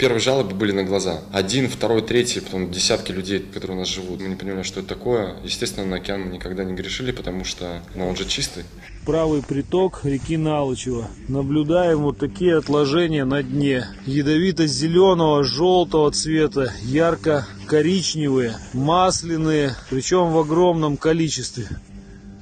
Первые жалобы были на глаза. Один, второй, третий, потом десятки людей, которые у нас живут. Мы не понимали, что это такое. Естественно, на океан мы никогда не грешили, потому что ну, он же чистый. Правый приток реки Налычева. Наблюдаем вот такие отложения на дне. Ядовито-зеленого, желтого цвета, ярко-коричневые, масляные, причем в огромном количестве.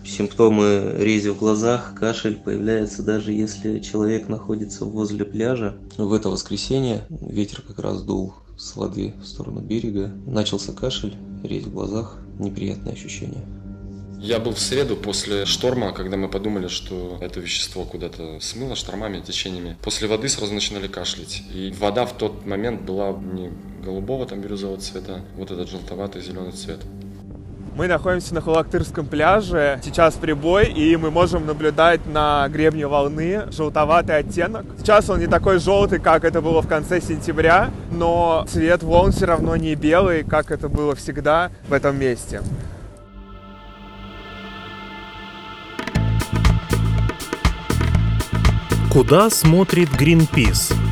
Симптомы рези в глазах, кашель появляется даже если человек находится возле пляжа. В это воскресенье ветер как раз дул с воды в сторону берега. Начался кашель, резь в глазах, неприятные ощущения. Я был в среду после шторма, когда мы подумали, что это вещество куда-то смыло штормами, течениями. После воды сразу начинали кашлять. И вода в тот момент была не голубого, там бирюзового цвета, вот этот желтоватый зеленый цвет. Мы находимся на Хулактырском пляже. Сейчас прибой, и мы можем наблюдать на гребне волны желтоватый оттенок. Сейчас он не такой желтый, как это было в конце сентября, но цвет волн все равно не белый, как это было всегда в этом месте. Куда смотрит Greenpeace?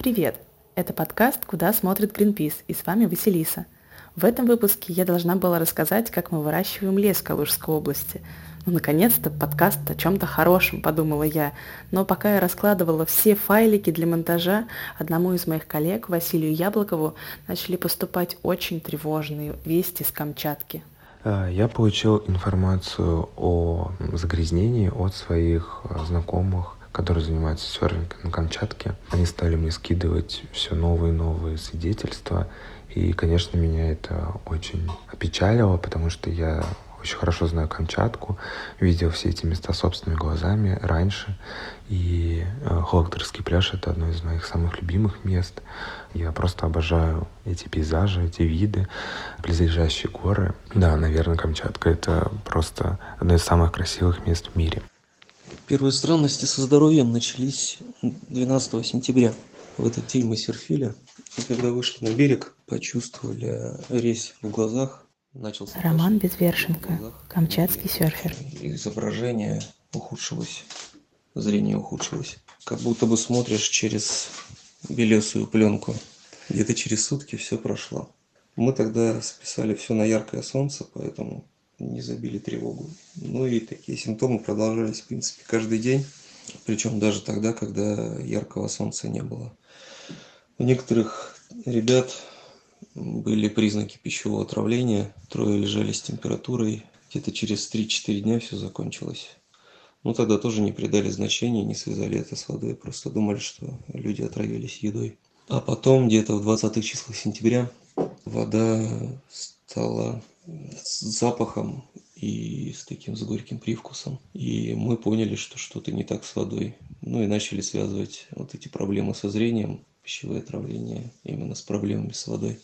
Привет! Это подкаст «Куда смотрит Greenpeace» и с вами Василиса. В этом выпуске я должна была рассказать, как мы выращиваем лес в Калужской области. Ну, наконец-то подкаст о чем-то хорошем, подумала я. Но пока я раскладывала все файлики для монтажа, одному из моих коллег, Василию Яблокову, начали поступать очень тревожные вести с Камчатки. А, я получил информацию о загрязнении от своих а, знакомых которые занимаются серфингом на Камчатке. Они стали мне скидывать все новые и новые свидетельства. И, конечно, меня это очень опечалило, потому что я очень хорошо знаю Камчатку, видел все эти места собственными глазами раньше. И э, Холоктерский пляж — это одно из моих самых любимых мест. Я просто обожаю эти пейзажи, эти виды, близлежащие горы. Да, наверное, Камчатка — это просто одно из самых красивых мест в мире. Первые странности со здоровьем начались 12 сентября. В этот день мы серфили, и когда вышли на берег, почувствовали резь в глазах. Начался Роман Безвершенко, камчатский серфер. Изображение ухудшилось, зрение ухудшилось. Как будто бы смотришь через белесую пленку. Где-то через сутки все прошло. Мы тогда списали все на яркое солнце, поэтому не забили тревогу. Ну и такие симптомы продолжались, в принципе, каждый день, причем даже тогда, когда яркого солнца не было. У некоторых ребят были признаки пищевого отравления, трое лежали с температурой, где-то через 3-4 дня все закончилось. Ну, тогда тоже не придали значения, не связали это с водой, просто думали, что люди отравились едой. А потом, где-то в 20-х числах сентября, вода стала с запахом и с таким с горьким привкусом. И мы поняли, что что-то не так с водой. Ну и начали связывать вот эти проблемы со зрением, пищевое отравление именно с проблемами с водой.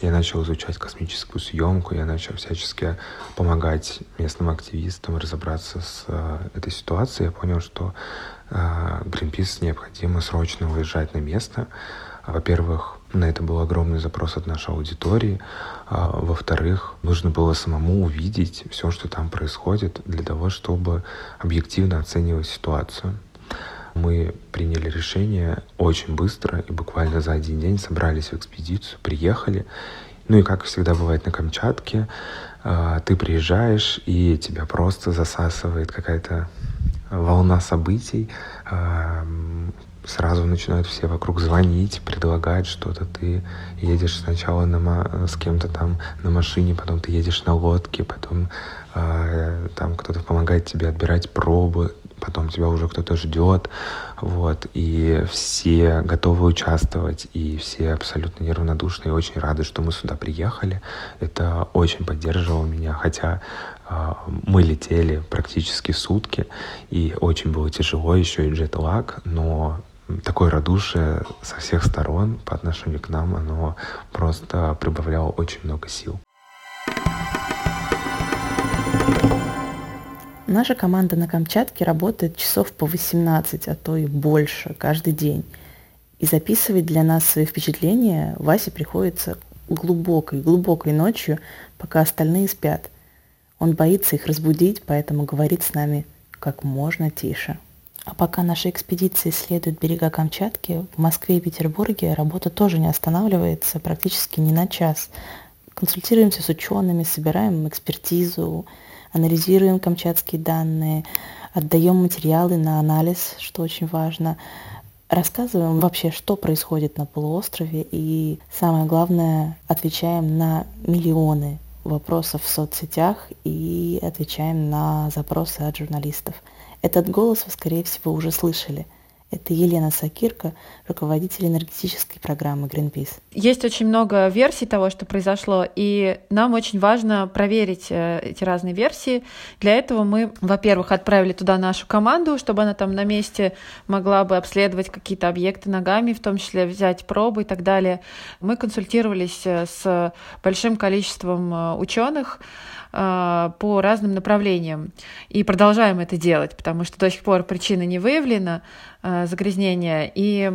Я начал изучать космическую съемку, я начал всячески помогать местным активистам разобраться с э, этой ситуацией. Я понял, что э, Greenpeace необходимо срочно выезжать на место. Во-первых, на это был огромный запрос от нашей аудитории. А, во-вторых, нужно было самому увидеть все, что там происходит, для того, чтобы объективно оценивать ситуацию. Мы приняли решение очень быстро и буквально за один день собрались в экспедицию, приехали. Ну и как всегда бывает на Камчатке, а, ты приезжаешь и тебя просто засасывает какая-то волна событий, а, сразу начинают все вокруг звонить, предлагать что-то. Ты едешь сначала на, с кем-то там на машине, потом ты едешь на лодке, потом э, там кто-то помогает тебе отбирать пробы, потом тебя уже кто-то ждет, вот, и все готовы участвовать, и все абсолютно неравнодушны и очень рады, что мы сюда приехали. Это очень поддерживало меня, хотя э, мы летели практически сутки, и очень было тяжело, еще и джет-лаг, но такое радушие со всех сторон по отношению к нам, оно просто прибавляло очень много сил. Наша команда на Камчатке работает часов по 18, а то и больше каждый день. И записывать для нас свои впечатления Васе приходится глубокой, глубокой ночью, пока остальные спят. Он боится их разбудить, поэтому говорит с нами как можно тише. А пока наши экспедиции исследуют берега Камчатки, в Москве и Петербурге работа тоже не останавливается практически ни на час. Консультируемся с учеными, собираем экспертизу, анализируем камчатские данные, отдаем материалы на анализ, что очень важно, рассказываем вообще, что происходит на полуострове и, самое главное, отвечаем на миллионы вопросов в соцсетях и отвечаем на запросы от журналистов. Этот голос вы, скорее всего, уже слышали – это Елена Сакирка, руководитель энергетической программы Greenpeace. Есть очень много версий того, что произошло, и нам очень важно проверить э, эти разные версии. Для этого мы, во-первых, отправили туда нашу команду, чтобы она там на месте могла бы обследовать какие-то объекты ногами, в том числе взять пробы и так далее. Мы консультировались э, с большим количеством э, ученых, по разным направлениям. И продолжаем это делать, потому что до сих пор причина не выявлена а, загрязнения. И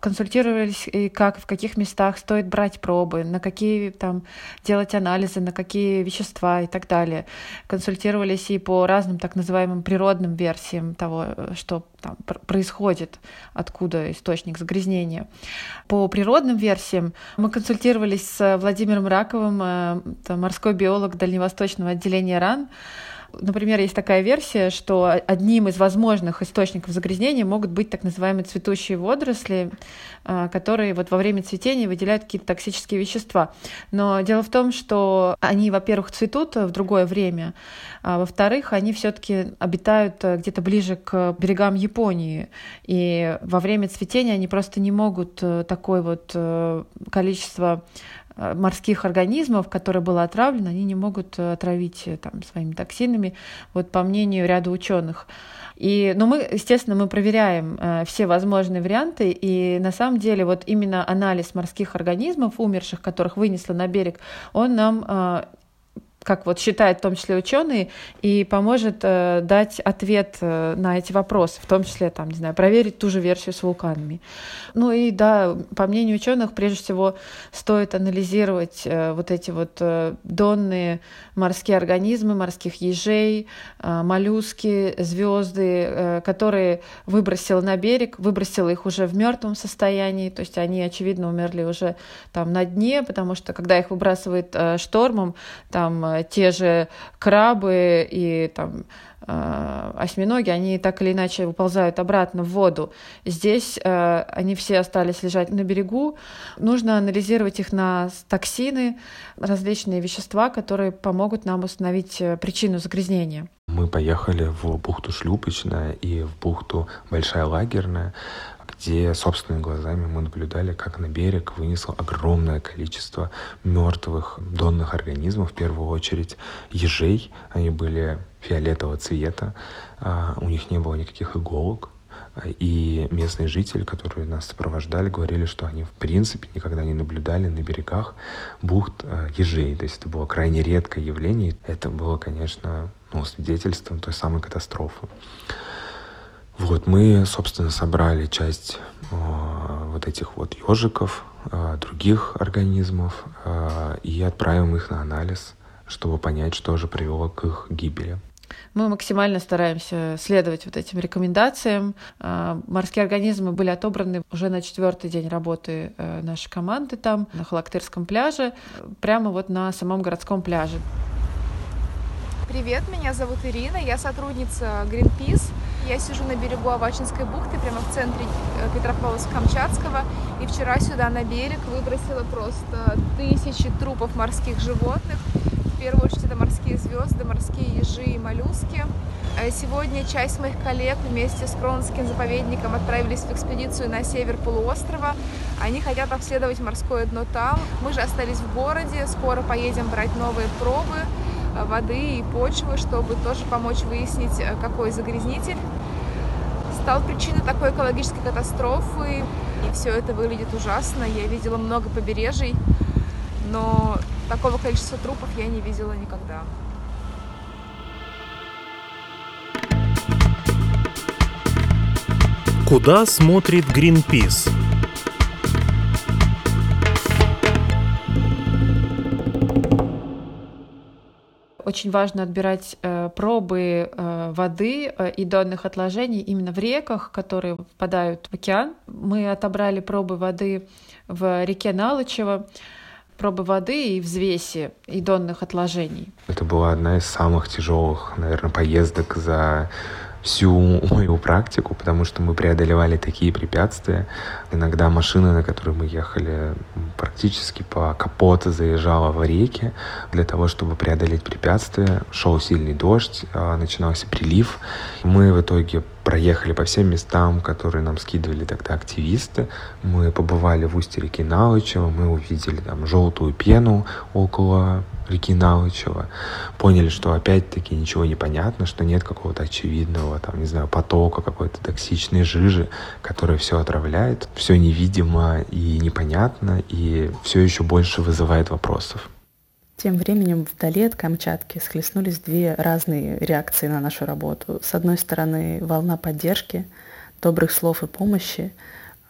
консультировались, и как, в каких местах стоит брать пробы, на какие там делать анализы, на какие вещества и так далее. Консультировались и по разным так называемым природным версиям того, что там происходит, откуда источник загрязнения. По природным версиям мы консультировались с Владимиром Раковым, э, морской биолог дальневосточного отделения РАН, Например, есть такая версия, что одним из возможных источников загрязнения могут быть так называемые цветущие водоросли, а, которые вот во время цветения выделяют какие-то токсические вещества. Но дело в том, что они, во-первых, цветут в другое время, а во-вторых, они все-таки обитают э, где-то ближе к берегам Японии. И во время цветения они просто не могут э, такое вот э, количество морских организмов, которые было отравлено, они не могут э, отравить э, там, своими токсинами, вот по мнению ряда ученых. И, ну, мы, естественно, мы проверяем э, все возможные варианты, и на самом деле вот именно анализ морских организмов, умерших, которых вынесло на берег, он нам э, как вот считают в том числе ученые, и поможет э, дать ответ э, на эти вопросы, в том числе, там, не знаю, проверить ту же версию с вулканами. Ну и да, по мнению ученых, прежде всего стоит анализировать э, вот эти вот э, донные морские организмы, морских ежей, э, моллюски, звезды, э, которые выбросило на берег, выбросило их уже в мертвом состоянии, то есть они, очевидно, умерли уже там на дне, потому что когда их выбрасывает э, штормом, там Э, те же крабы и там осьминоги, они так или иначе выползают обратно в воду. Здесь э, они все остались лежать на берегу. Нужно анализировать их на токсины, различные вещества, которые помогут нам установить причину загрязнения. Мы поехали в бухту Шлюпочная и в бухту Большая Лагерная где собственными глазами мы наблюдали, как на берег вынесло огромное количество мертвых донных организмов, в первую очередь ежей. Они были фиолетового цвета, а, у них не было никаких иголок, и местные жители, которые нас сопровождали, говорили, что они в принципе никогда не наблюдали на берегах бухт а, ежей. То есть это было крайне редкое явление. Это было, конечно, ну, свидетельством той самой катастрофы. Вот мы, собственно, собрали часть э, вот этих вот ежиков, э, других организмов э, и отправим их на анализ, чтобы понять, что же привело к их гибели. Мы максимально стараемся следовать вот этим рекомендациям. Морские организмы были отобраны уже на четвертый день работы нашей команды там, на Халактырском пляже, прямо вот на самом городском пляже. Привет, меня зовут Ирина, я сотрудница Greenpeace. Я сижу на берегу Авачинской бухты, прямо в центре э, Петропавловска-Камчатского. И вчера сюда на берег выбросила просто тысячи трупов морских животных. Первую очередь это морские звезды, морские ежи и моллюски. Э, сегодня часть моих коллег вместе с Кронским заповедником отправились в экспедицию на север полуострова. Они хотят обследовать морское дно там. Мы же остались в городе, скоро поедем брать новые пробы. Э, воды и почвы, чтобы тоже помочь выяснить, э, какой загрязнитель стал причиной такой экологической катастрофы. И все это выглядит ужасно. Я видела много побережий, но такого количества трупов я не видела никогда. Куда смотрит Greenpeace? Очень важно отбирать э, пробы воды и донных отложений именно в реках, которые впадают в океан. Мы отобрали пробы воды в реке Налычево, пробы воды и взвеси и донных отложений. Это была одна из самых тяжелых, наверное, поездок за всю мою практику, потому что мы преодолевали такие препятствия. Иногда машина, на которой мы ехали, практически по капоту заезжала в реки для того, чтобы преодолеть препятствия. Шел сильный дождь, а, начинался прилив. Мы в итоге проехали по всем местам, которые нам скидывали тогда активисты. Мы побывали в устье реки Налычева, мы увидели там желтую пену около реки Налычева. Поняли, что опять-таки ничего не понятно, что нет какого-то очевидного, там, не знаю, потока, какой-то токсичной жижи, которая все отравляет. Все невидимо и непонятно, и все еще больше вызывает вопросов. Тем временем вдали от Камчатки схлестнулись две разные реакции на нашу работу. С одной стороны, волна поддержки, добрых слов и помощи,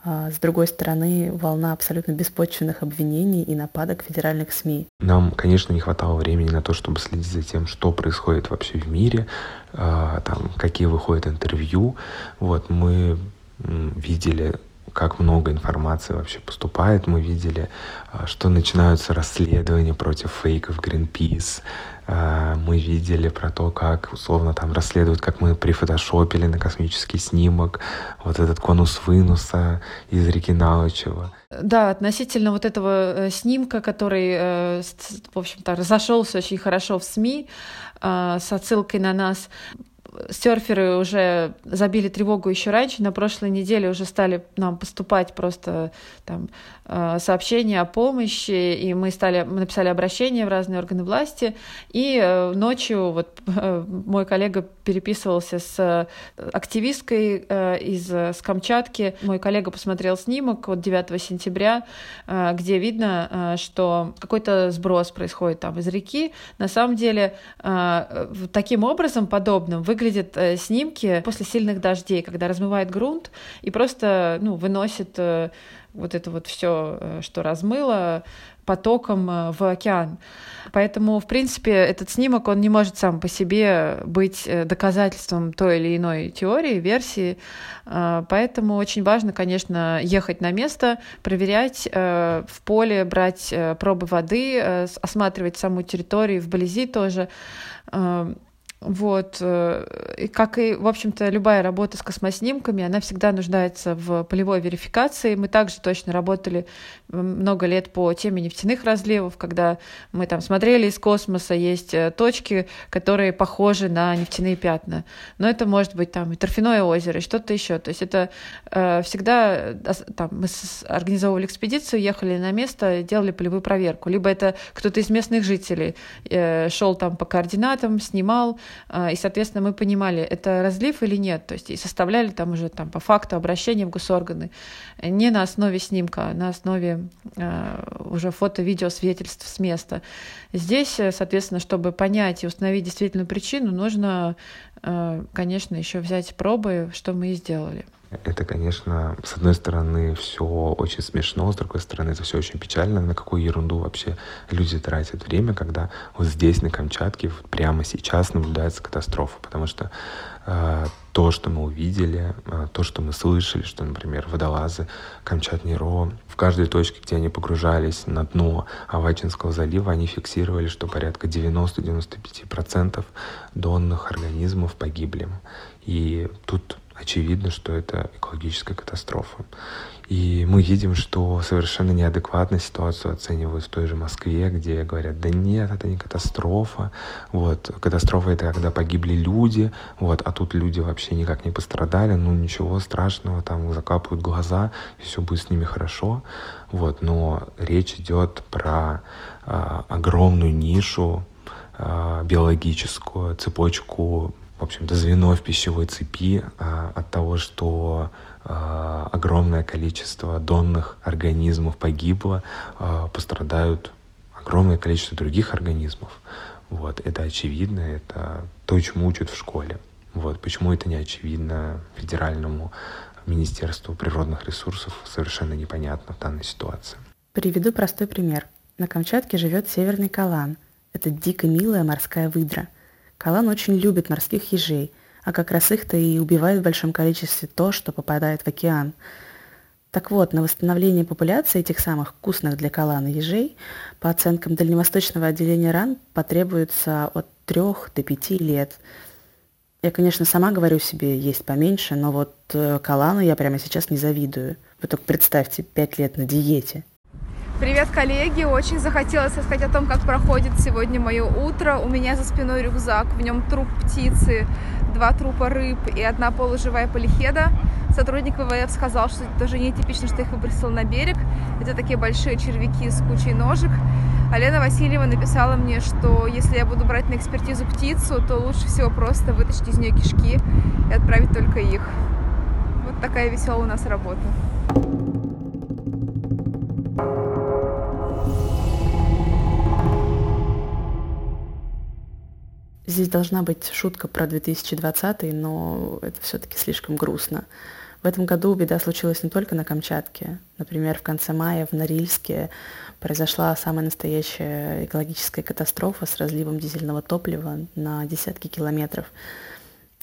с другой стороны, волна абсолютно беспочвенных обвинений и нападок федеральных СМИ. Нам, конечно, не хватало времени на то, чтобы следить за тем, что происходит вообще в мире, а, там, какие выходят интервью. Вот, мы видели как много информации вообще поступает. Мы видели, а, что начинаются расследования против фейков Greenpeace. А, мы видели про то, как условно там расследуют, как мы прифотошопили на космический снимок вот этот конус вынуса из реки Налычева. Да, относительно вот этого э, снимка, который, э, в общем-то, разошелся очень хорошо в СМИ а, с отсылкой на нас, серферы уже забили тревогу еще раньше. На прошлой неделе уже стали нам поступать просто там Э, сообщения о помощи, и мы, стали, мы написали обращение в разные органы власти, и э, ночью вот мой коллега переписывался с активисткой э, из с Камчатки. Мой коллега посмотрел снимок от 9 сентября, где видно, что какой-то сброс происходит там из реки. На самом деле таким образом подобным выглядят снимки после сильных дождей, когда размывает грунт и просто ну, выносит вот это вот все, э, что размыло, потоком э, в океан. Поэтому, в принципе, этот снимок, он не может сам по себе быть э, доказательством той или иной теории, версии. Поэтому очень важно, конечно, ехать на место, проверять в поле, брать пробы воды, осматривать саму территорию вблизи тоже вот. Э, и как и, в общем-то, любая работа с космоснимками, она всегда нуждается в полевой верификации. Мы также точно работали много лет по теме нефтяных разливов, когда мы там смотрели из космоса, есть э, точки, которые похожи на нефтяные пятна. Но это может быть там и торфяное озеро, и что-то еще. То есть это э, всегда э, там, мы организовывали экспедицию, ехали на место, делали полевую проверку. Либо это кто-то из местных жителей э, шел там по координатам, снимал, и, соответственно, мы понимали, это разлив или нет, то есть и составляли там уже там по факту обращения в госорганы не на основе снимка, а на основе а, уже фото-видео свидетельств с места. Здесь, соответственно, чтобы понять и установить действительно причину, нужно, а, конечно, еще взять пробы, что мы и сделали. Это, конечно, с одной стороны, все очень смешно, с другой стороны, это все очень печально. На какую ерунду вообще люди тратят время, когда вот здесь, на Камчатке, вот прямо сейчас наблюдается катастрофа. Потому что э, то, что мы увидели, э, то, что мы слышали, что, например, водолазы Камчат-Неро, в каждой точке, где они погружались на дно Авачинского залива, они фиксировали, что порядка 90-95% донных организмов погибли. И тут очевидно, что это экологическая катастрофа. И мы видим, что совершенно неадекватно ситуацию оценивают в той же Москве, где говорят, да нет, это не катастрофа. Вот, катастрофа это когда погибли люди, вот, а тут люди вообще никак не пострадали, ну ничего страшного, там закапывают глаза, и все будет с ними хорошо. Вот, но речь идет про а, огромную нишу а, биологическую, цепочку в общем-то, звено в пищевой цепи а, от того, что а, огромное количество донных организмов погибло, а, пострадают огромное количество других организмов. Вот, это очевидно, это то, чему учат в школе. Вот, почему это не очевидно федеральному Министерству природных ресурсов, совершенно непонятно в данной ситуации. Приведу простой пример. На Камчатке живет северный калан. Это дико милая морская выдра – Калан очень любит морских ежей, а как раз их-то и убивает в большом количестве то, что попадает в океан. Так вот, на восстановление популяции этих самых вкусных для калана ежей, по оценкам Дальневосточного отделения РАН, потребуется от 3 до 5 лет. Я, конечно, сама говорю себе есть поменьше, но вот э, калану я прямо сейчас не завидую. Вы только представьте, 5 лет на диете. Привет, коллеги! Очень захотелось рассказать о том, как проходит сегодня мое утро. У меня за спиной рюкзак, в нем труп птицы, два трупа рыб и одна полуживая полихеда. Сотрудник ВВФ сказал, что это тоже нетипично, что их выбросил на берег. Это такие большие червяки с кучей ножек. А Лена Васильева написала мне, что если я буду брать на экспертизу птицу, то лучше всего просто вытащить из нее кишки и отправить только их. Вот такая веселая у нас работа. Здесь должна быть шутка про 2020, но это все-таки слишком грустно. В этом году беда случилась не только на Камчатке. Например, в конце мая в Норильске произошла самая настоящая экологическая катастрофа с разливом дизельного топлива на десятки километров.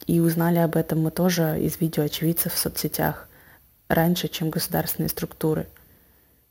И узнали об этом мы тоже из видео очевидцев в соцсетях раньше, чем государственные структуры.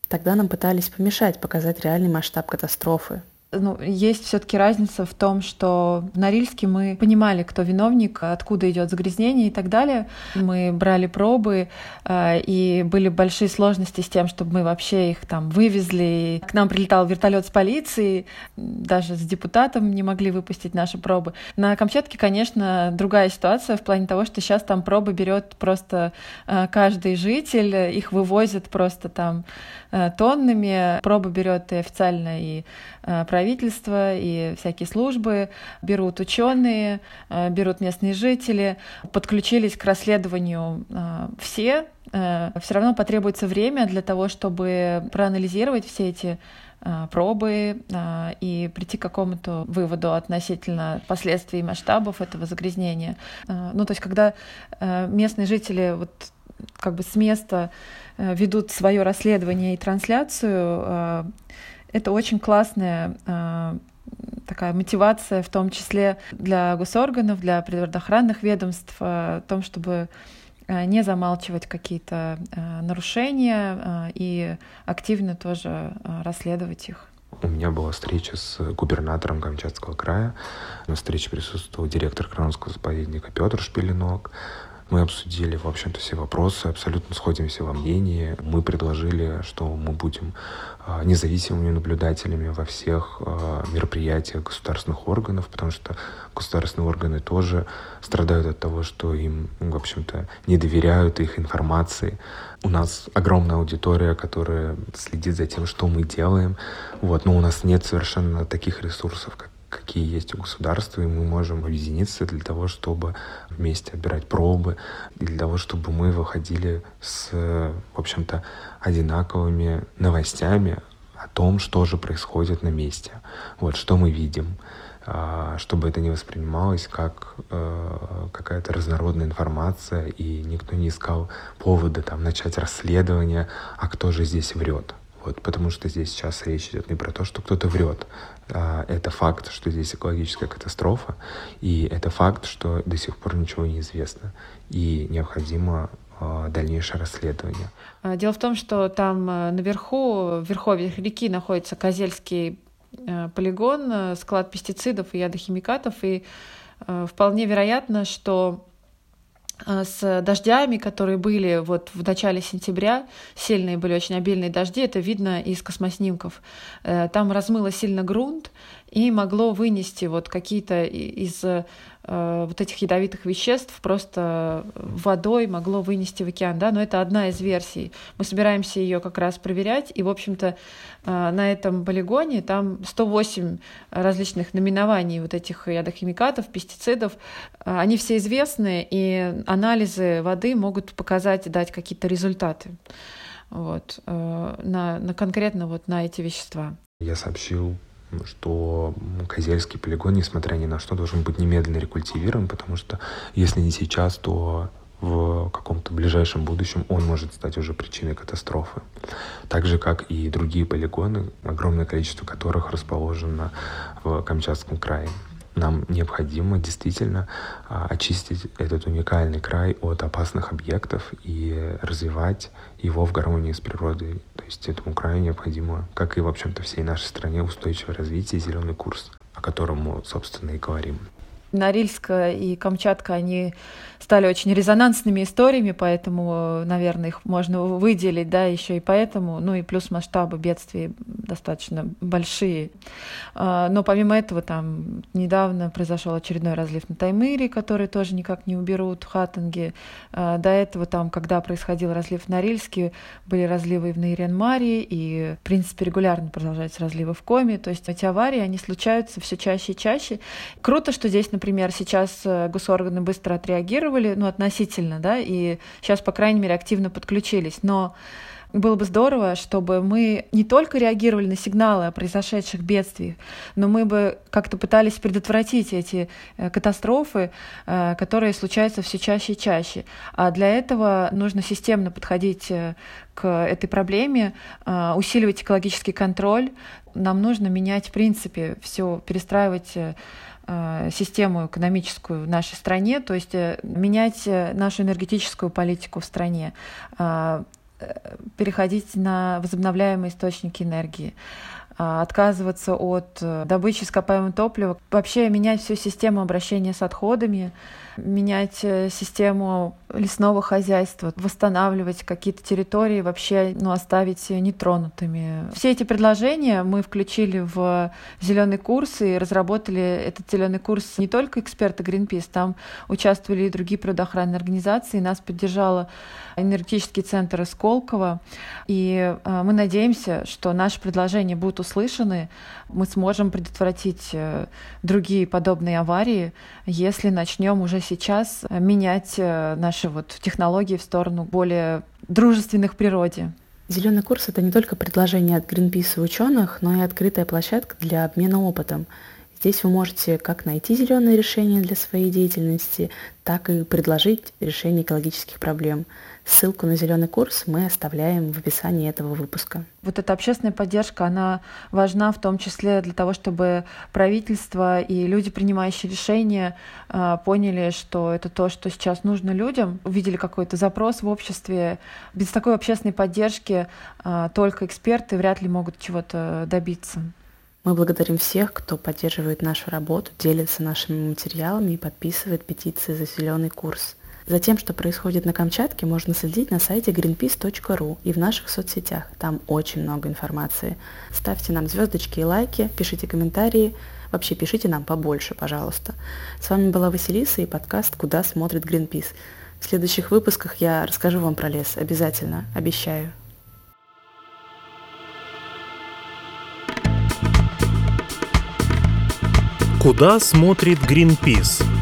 Тогда нам пытались помешать показать реальный масштаб катастрофы, ну, есть все-таки разница в том, что в Норильске мы понимали, кто виновник, откуда идет загрязнение и так далее. Мы брали пробы, э, и были большие сложности с тем, чтобы мы вообще их там вывезли. К нам прилетал вертолет с полицией, даже с депутатом не могли выпустить наши пробы. На Камчатке, конечно, другая ситуация в плане того, что сейчас там пробы берет просто э, каждый житель, их вывозят просто там э, тоннами. Пробы берет и официально и правительство и всякие службы, берут ученые, э, берут местные жители, подключились к расследованию э, все. Э, все равно потребуется время для того, чтобы проанализировать все эти пробы и прийти к какому-то выводу относительно последствий и масштабов этого загрязнения. Ну, то есть, когда местные жители вот как бы с места ведут свое расследование и трансляцию, это очень классная э, такая мотивация, в том числе для госорганов, для природоохранных ведомств, э, о том, чтобы э, не замалчивать какие-то нарушения и активно тоже расследовать их. У меня была встреча с губернатором Камчатского края. На встрече присутствовал директор Кранского заповедника Петр Шпилинок. Мы обсудили, в общем-то, все вопросы, абсолютно сходимся во мнении. Мы предложили, что мы будем а, независимыми наблюдателями во всех а, мероприятиях государственных органов, потому что государственные органы тоже страдают от того, что им, в общем-то, не доверяют их информации. У нас огромная аудитория, которая следит за тем, что мы делаем, вот, но у нас нет совершенно таких ресурсов, как какие есть у государства, и мы можем объединиться для того, чтобы вместе отбирать пробы, для того, чтобы мы выходили с, в общем-то, одинаковыми новостями о том, что же происходит на месте, вот что мы видим, а, чтобы это не воспринималось как э, какая-то разнородная информация, и никто не искал повода там начать расследование, а кто же здесь врет. Вот, потому что здесь сейчас речь идет не про то, что кто-то врет. А это факт, что здесь экологическая катастрофа, и это факт, что до сих пор ничего не известно, и необходимо а, дальнейшее расследование. А, дело в том, что там э, наверху, в верховьях реки находится Козельский полигон, склад пестицидов и ядохимикатов, и вполне вероятно, что а, с дождями, которые были вот в начале сентября, сильные были очень обильные дожди, это видно из космоснимков. Э, там размыло сильно грунт и могло вынести вот какие-то из Э, вот этих ядовитых веществ просто водой могло вынести в океан, да, но это одна из версий. Мы собираемся ее как раз проверять, и, в общем-то, э, на этом полигоне там 108 различных наименований вот этих ядохимикатов, пестицидов, э, они все известны, и анализы воды могут показать, дать какие-то результаты вот, на, на конкретно вот на эти вещества. Я сообщил что Козельский полигон, несмотря ни на что, должен быть немедленно рекультивирован, потому что если не сейчас, то в каком-то ближайшем будущем он может стать уже причиной катастрофы. Так же, как и другие полигоны, огромное количество которых расположено в Камчатском крае. Нам необходимо действительно а, очистить этот уникальный край от опасных объектов и развивать его в гармонии с природой. То есть этому краю необходимо, как и, в общем-то, всей нашей стране, устойчивое развитие, зеленый курс, о котором мы, собственно, и говорим. Норильск и Камчатка, они стали очень резонансными историями, поэтому, наверное, их можно выделить, да, еще и поэтому, ну и плюс масштабы бедствий достаточно большие. А, но помимо этого, там недавно произошел очередной разлив на Таймыре, который тоже никак не уберут в Хаттинге. А, до этого там, когда происходил разлив в Норильске, были разливы и в Нейренмаре, и, в принципе, регулярно продолжаются разливы в Коме. То есть эти аварии, они случаются все чаще и чаще. Круто, что здесь, например, сейчас э, госорганы быстро отреагировали, ну, относительно, да, и сейчас, по крайней мере, активно подключились. Но было бы здорово, чтобы мы не только реагировали на сигналы о произошедших бедствиях, но мы бы как-то пытались предотвратить эти э, катастрофы, э, которые случаются все чаще и чаще. А для этого нужно системно подходить к этой проблеме, усиливать экологический контроль. Нам нужно менять, в принципе, все, перестраивать систему экономическую в нашей стране, то есть э, менять э, нашу энергетическую политику в стране, переходить на возобновляемые источники энергии отказываться от добычи ископаемого топлива, вообще менять всю систему обращения с отходами, менять э, систему лесного хозяйства, восстанавливать какие-то территории, вообще ну, оставить нетронутыми. Все эти предложения мы включили в зеленый курс и разработали этот зеленый курс не только эксперты Greenpeace, там участвовали и другие природоохранные организации, нас поддержала энергетический центр Сколково, и э, мы надеемся, что наши предложения будут услышаны, мы сможем предотвратить э, другие подобные аварии, если начнем уже сейчас менять э, наши вот технологии в сторону более дружественных природе. Зеленый курс это не только предложение от Greenpeace и ученых, но и открытая площадка для обмена опытом. Здесь вы можете как найти зеленые решения для своей деятельности, так и предложить решение экологических проблем. Ссылку на зеленый курс мы оставляем в описании этого выпуска. Вот эта общественная поддержка, она важна в том числе для того, чтобы правительство и люди, принимающие решения, а, поняли, что это то, что сейчас нужно людям, увидели какой-то запрос в обществе. Без такой общественной поддержки а, только эксперты вряд ли могут чего-то добиться. Мы благодарим всех, кто поддерживает нашу работу, делится нашими материалами и подписывает петиции за зеленый курс. За тем, что происходит на Камчатке, можно следить на сайте greenpeace.ru и в наших соцсетях. Там очень много информации. Ставьте нам звездочки и лайки, пишите комментарии. Вообще пишите нам побольше, пожалуйста. С вами была Василиса и подкаст «Куда смотрит Greenpeace». В следующих выпусках я расскажу вам про лес. Обязательно. Обещаю. Куда смотрит Greenpeace?